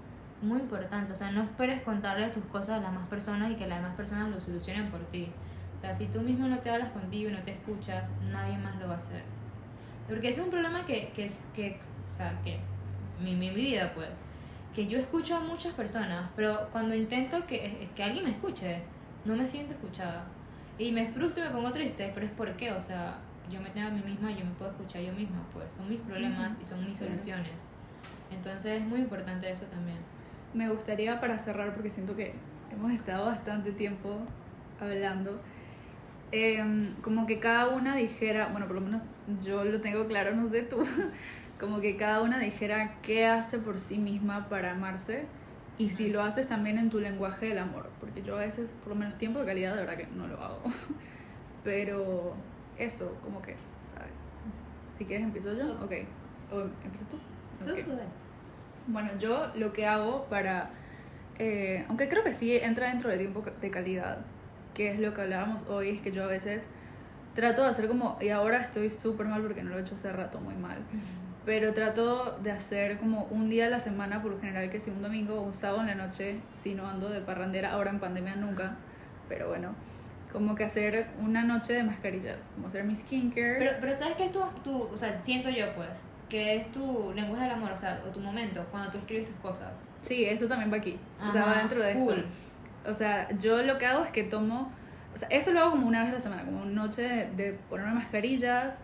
muy importante. O sea, no esperes contarle tus cosas a las demás personas y que las demás personas lo solucionen por ti. O sea, si tú mismo no te hablas contigo y no te escuchas, nadie más lo va a hacer. Porque ese es un problema que, que, es- que o sea, que mi, mi vida, pues, que yo escucho a muchas personas, pero cuando intento que, que alguien me escuche, no me siento escuchada. Y me frustro y me pongo triste, pero es porque, o sea, yo me tengo a mí misma y yo me puedo escuchar yo misma, pues, son mis problemas Ujú. y son mis soluciones. Entonces es muy importante eso también. Me gustaría para cerrar, porque siento que hemos estado bastante tiempo hablando, em, como que cada una dijera, bueno, por lo menos yo lo tengo claro, no sé tú, como que cada una dijera qué hace por sí misma para amarse y si lo haces también en tu lenguaje del amor, porque yo a veces, por lo menos tiempo de calidad, de verdad que no lo hago. Pero eso, como que, ¿sabes? Si quieres empiezo yo, ok. ¿O empiezas tú? Ok. Bueno, yo lo que hago para, eh, aunque creo que sí entra dentro de tiempo de calidad, que es lo que hablábamos hoy, es que yo a veces trato de hacer como, y ahora estoy súper mal porque no lo he hecho hace rato, muy mal, pero trato de hacer como un día a la semana, por lo general que si un domingo o un sábado en la noche, si no ando de parrandera, ahora en pandemia nunca, pero bueno, como que hacer una noche de mascarillas, como hacer mi skincare. Pero, pero ¿sabes qué es tu, tu, o sea, siento yo, pues, que es tu lenguaje del amor, o sea, o tu momento, cuando tú escribes tus cosas. sí, eso también va aquí, o sea, Ajá, va dentro de full. esto. O sea, yo lo que hago es que tomo, o sea, esto lo hago como una vez a la semana, como una noche de, de ponerme mascarillas,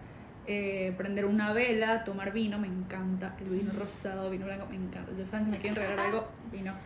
eh, prender una vela, tomar vino, me encanta, el vino rosado, vino blanco, me encanta. Ya saben, si me quieren regalar algo, vino.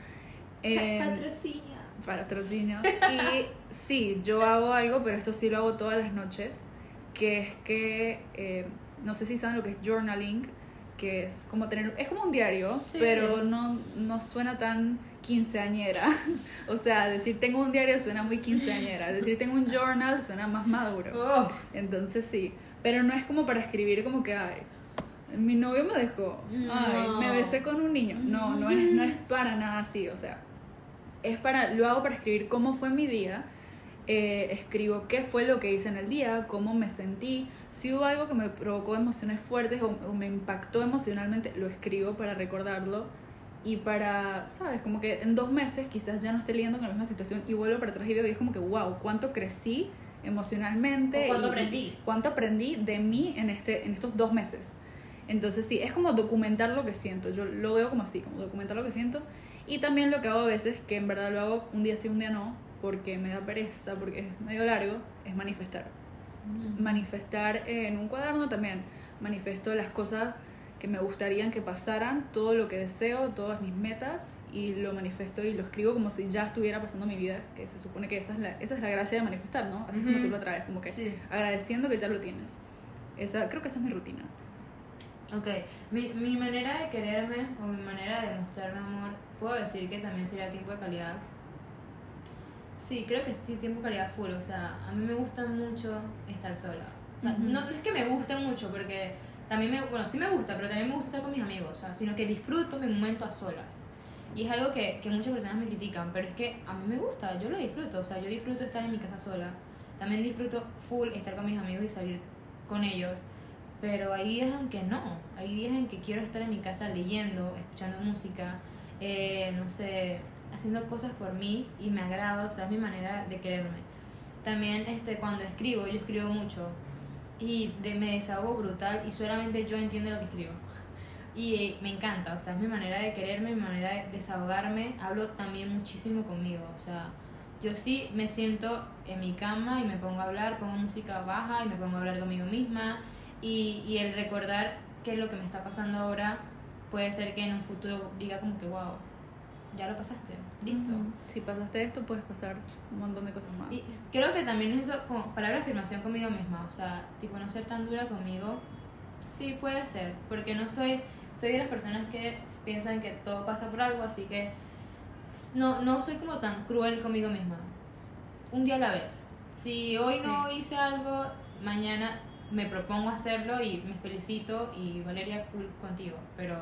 Eh, Patrocinio. patrocinio. Y sí, yo hago algo, pero esto sí lo hago todas las noches, que es que, eh, no sé si saben lo que es journaling, que es como tener, es como un diario, Sí. pero no, no suena tan quinceañera. o sea, decir tengo un diario suena muy quinceañera, decir tengo un journal suena más maduro. Oh. Entonces sí, pero no es como para escribir como que, ay, mi novio me dejó, ay, No. me besé con un niño. No, no es, no es para nada así, o sea, es para, lo hago para escribir cómo fue mi día, eh, escribo qué fue lo que hice en el día, cómo me sentí, si hubo algo que me provocó emociones fuertes o, o me impactó emocionalmente, lo escribo para recordarlo y para, ¿sabes? Como que en dos meses quizás ya no esté lidiando con la misma situación y vuelvo para atrás y veo y es como que, wow, cuánto crecí emocionalmente. O cuánto y- aprendí. Cuánto aprendí de mí en, este, en estos dos meses. Entonces sí, es como documentar lo que siento. Yo lo veo como así, como documentar lo que siento. Y también lo que hago a veces, que en verdad lo hago un día sí, un día no, porque me da pereza, porque es medio largo, es manifestar. Manifestar en un cuaderno también. Manifesto las cosas que me gustarían que pasaran, todo lo que deseo, todas mis metas, y lo manifiesto y lo escribo como si ya estuviera pasando mi vida, que se supone que esa es la, esa es la gracia de manifestar, ¿no? Así como Ujú. tú lo traes, como que Sí. agradeciendo que ya lo tienes. Esa, creo que esa es mi rutina. Ok, mi, mi manera de quererme o mi manera de mostrarme amor, puedo decir que también sería tiempo de calidad. Sí, creo que sí, tiempo de calidad full. O sea, a mí me gusta mucho estar sola. O sea, Ujú. no, no es que me guste mucho, porque también me, bueno, sí me gusta, pero también me gusta estar con mis amigos, sea, sino que disfruto mi momento a solas. Y es algo que, que muchas personas me critican, pero es que a mí me gusta, yo lo disfruto, o sea, yo disfruto estar en mi casa sola. También disfruto full estar con mis amigos y salir con ellos. Pero hay días en que no, hay días en que quiero estar en mi casa leyendo, escuchando música, eh, no sé, haciendo cosas por mí y me agrada, o sea, es mi manera de quererme. También este, cuando escribo, yo escribo mucho y de, me desahogo brutal y solamente yo entiendo lo que escribo. Y me encanta, o sea, es mi manera de quererme, mi manera de desahogarme. Hablo también muchísimo conmigo, o sea, yo sí me siento en mi cama y me pongo a hablar, pongo música baja y me pongo a hablar conmigo misma. Y, y el recordar qué es lo que me está pasando ahora puede ser que en un futuro diga como que, wow, ya lo pasaste, listo. Si pasaste esto, puedes pasar un montón de cosas más. Y creo que también es eso, como palabra de afirmación conmigo misma, o sea, tipo no ser tan dura conmigo, sí puede ser, porque no soy, soy de las personas que piensan que todo pasa por algo, así que no, no soy como tan cruel conmigo misma, un día a la vez. Si hoy no hice algo, mañana me propongo hacerlo y me felicito y Valeria, cool contigo, pero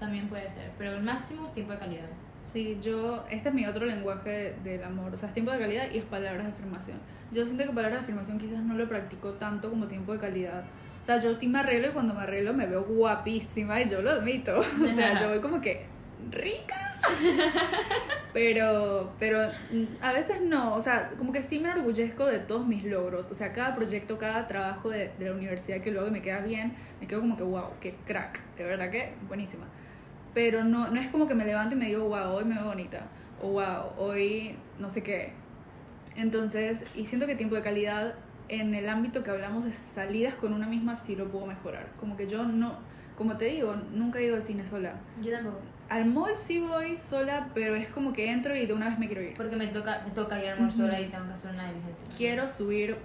también puede ser, pero el máximo tiempo de calidad. Sí, yo, este es mi otro lenguaje del amor, o sea, es tiempo de calidad y es palabras de afirmación. Yo siento que palabras de afirmación quizás no lo practico tanto como tiempo de calidad. O sea, yo sí me arreglo y cuando me arreglo me veo guapísima y yo lo admito. O sea, yo voy como que rica. Pero, pero a veces no, o sea, como que sí me enorgullezco de todos mis logros. O sea, cada proyecto, cada trabajo de, de la universidad que luego me queda bien, me quedo como que wow, qué crack, de verdad que buenísima pero no, no es como que me levanto y me digo, wow, hoy me veo bonita, o wow, hoy no sé qué. Entonces, y siento que tiempo de calidad en el ámbito que hablamos de salidas con una misma sí lo puedo mejorar. Como que yo no, como te digo, nunca he ido al cine sola. Yo tampoco. Al mall sí voy sola, pero es como que entro y de una vez me quiero ir. Porque me toca, me toca ir a almorzar Ujú. sola y tengo que hacer una diligencia. Quiero subir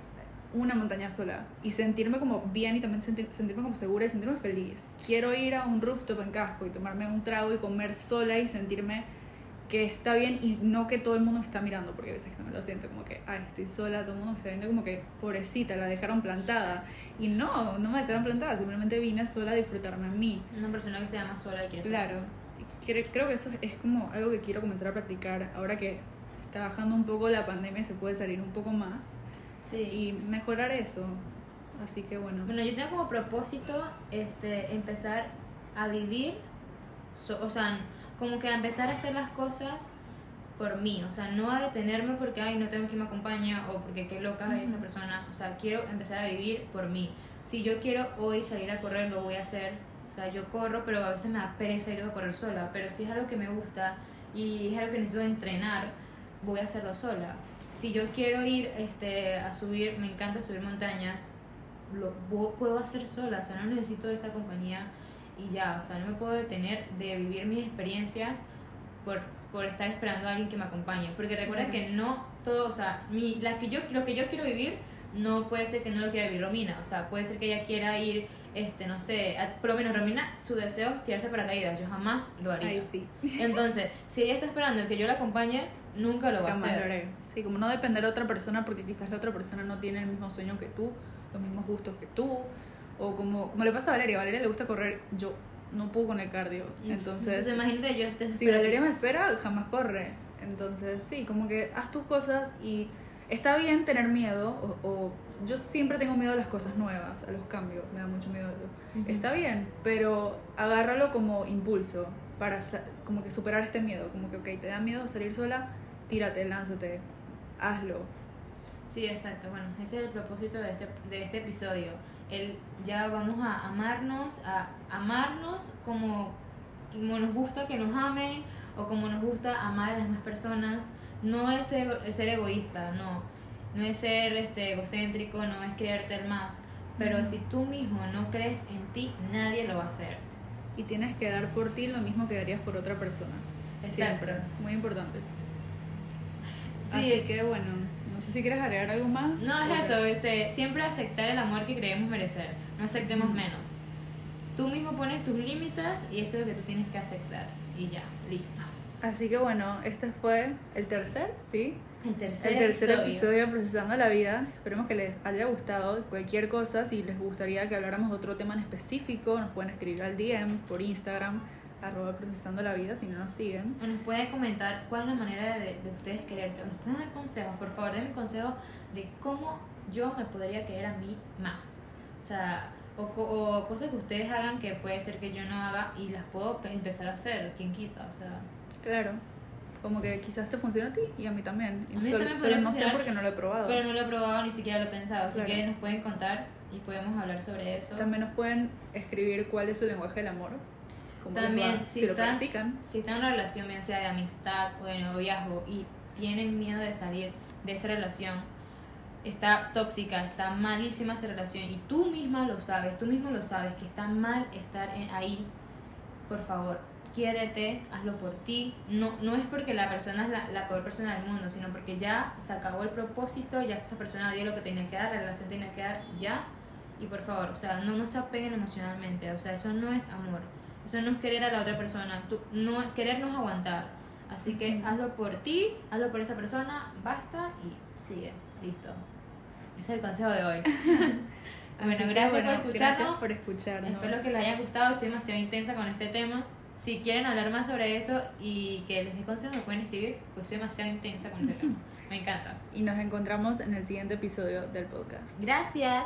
una montaña sola y sentirme como bien y también sentir- sentirme como segura y sentirme feliz. Quiero ir a un rooftop en casco y tomarme un trago y comer sola y sentirme que está bien y no que todo el mundo me está mirando, porque a veces no me lo siento como que, ay, estoy sola, todo el mundo me está viendo como que, pobrecita, la dejaron plantada. Y no, no me dejaron plantada, simplemente vine sola a disfrutarme a mí. Una persona que se llama sola y quiere ser Claro. Cre- creo que eso es como algo que quiero comenzar a practicar ahora que está bajando un poco la pandemia y se puede salir un poco más Sí. y mejorar eso. Así que bueno. Bueno, yo tengo como propósito este, empezar a vivir, so- o sea, como que a empezar a hacer las cosas por mí, o sea, no a detenerme porque, ay, no tengo quien me acompaña o porque qué loca es esa persona, o sea, quiero empezar a vivir por mí. Si yo quiero hoy salir a correr, lo voy a hacer, o sea, yo corro, pero a veces me da pereza ir a correr sola, pero si es algo que me gusta y es algo que necesito entrenar, voy a hacerlo sola. Si yo quiero ir este, a subir, me encanta subir montañas, lo pu- puedo hacer sola, o sea, no necesito esa compañía y ya, o sea, no me puedo detener de vivir mis experiencias por, por estar esperando a alguien que me acompañe, porque recuerda Claro. que no todo, o sea, mi, la que yo, lo que yo quiero vivir no puede ser que no lo quiera vivir Romina, o sea, puede ser que ella quiera ir, este, no sé, a- por lo menos Romina, su deseo es tirarse paracaídas, yo jamás lo haría. Ahí sí. Entonces, si ella está esperando que yo la acompañe, nunca lo va a hacer. lo haré. Sí, como no depender de otra persona porque quizás la otra persona no tiene el mismo sueño que tú, los mismos gustos que tú, o como, como le pasa a Valeria, a Valeria le gusta correr, yo no puedo con el cardio. Entonces, Entonces imagínate yo si Valeria me espera, jamás corre. Entonces, sí, como que haz tus cosas y está bien tener miedo, o, o- yo siempre tengo miedo a las cosas nuevas, a los cambios, me da mucho miedo eso. Está bien, pero agárralo como impulso para como que superar este miedo, como que, ok, te da miedo salir sola, tírate, lánzate, hazlo. Sí, exacto. Bueno, ese es el propósito de este, de este episodio. El, ya vamos a amarnos, a amarnos como, como nos gusta que nos amen o como nos gusta amar a las demás personas. No es ego- ser egoísta, no. No es ser este, egocéntrico, no es creerte el más. Pero si tú mismo no crees en ti, nadie lo va a hacer. Y tienes que dar por ti lo mismo que darías por otra persona. Exacto. Siempre, muy importante. Sí. Así que bueno, no sé si quieres agregar algo más. No es eso, este, siempre aceptar el amor que creemos merecer, no aceptemos menos. Tú mismo pones tus límites y eso es lo que tú tienes que aceptar. Y ya, listo. Así que bueno, este fue el tercer, ¿sí? El tercer, el tercer episodio. episodio de Procesando la Vida. Esperemos que les haya gustado. Cualquier cosa, si les gustaría que habláramos de otro tema en específico, nos pueden escribir al DM por Instagram, arroba Procesando la Vida, si no nos siguen. O nos pueden comentar cuál es la manera de, de ustedes quererse. O nos pueden dar consejos, por favor, denme consejos de cómo yo me podría querer a mí más. O sea, o, o cosas que ustedes hagan que puede ser que yo no haga y las puedo pe- empezar a hacer. ¿Quién quita? O sea, Claro. Como que quizás te funcione a ti y a mí también. Y A mí solo, también solo no sé porque no lo he probado. pero no lo he probado ni siquiera lo he pensado. Así Claro. que nos pueden contar y podemos hablar sobre eso. También nos pueden escribir cuál es su lenguaje del amor. Cómo También, va, si, si están, si están en una relación, bien sea de amistad o de noviazgo, y tienen miedo de salir de esa relación, está tóxica, está malísima esa relación, y tú misma lo sabes, tú mismo lo sabes, que está mal estar en- ahí, por favor, quiérete, hazlo por ti. No, no es porque la persona es la, la peor persona del mundo, sino porque ya se acabó el propósito, ya esa persona dio lo que tenía que dar, la relación tenía que dar ya. Y por favor, o sea, no, no se apeguen emocionalmente, o sea, eso no es amor, eso no es querer a la otra persona, tú, no, querer no es aguantar. Así que Ujú. hazlo por ti, hazlo por esa persona, basta y sigue, listo. Ese es el consejo de hoy. bueno, gracias bueno, por escucharnos. Gracias por escucharnos. Espero que les haya gustado, soy demasiado intensa con este tema. Si quieren hablar más sobre eso y que les dé consejos, me pueden escribir, pues soy demasiado intensa con este tema. Me encanta. Y nos encontramos en el siguiente episodio del podcast. Gracias.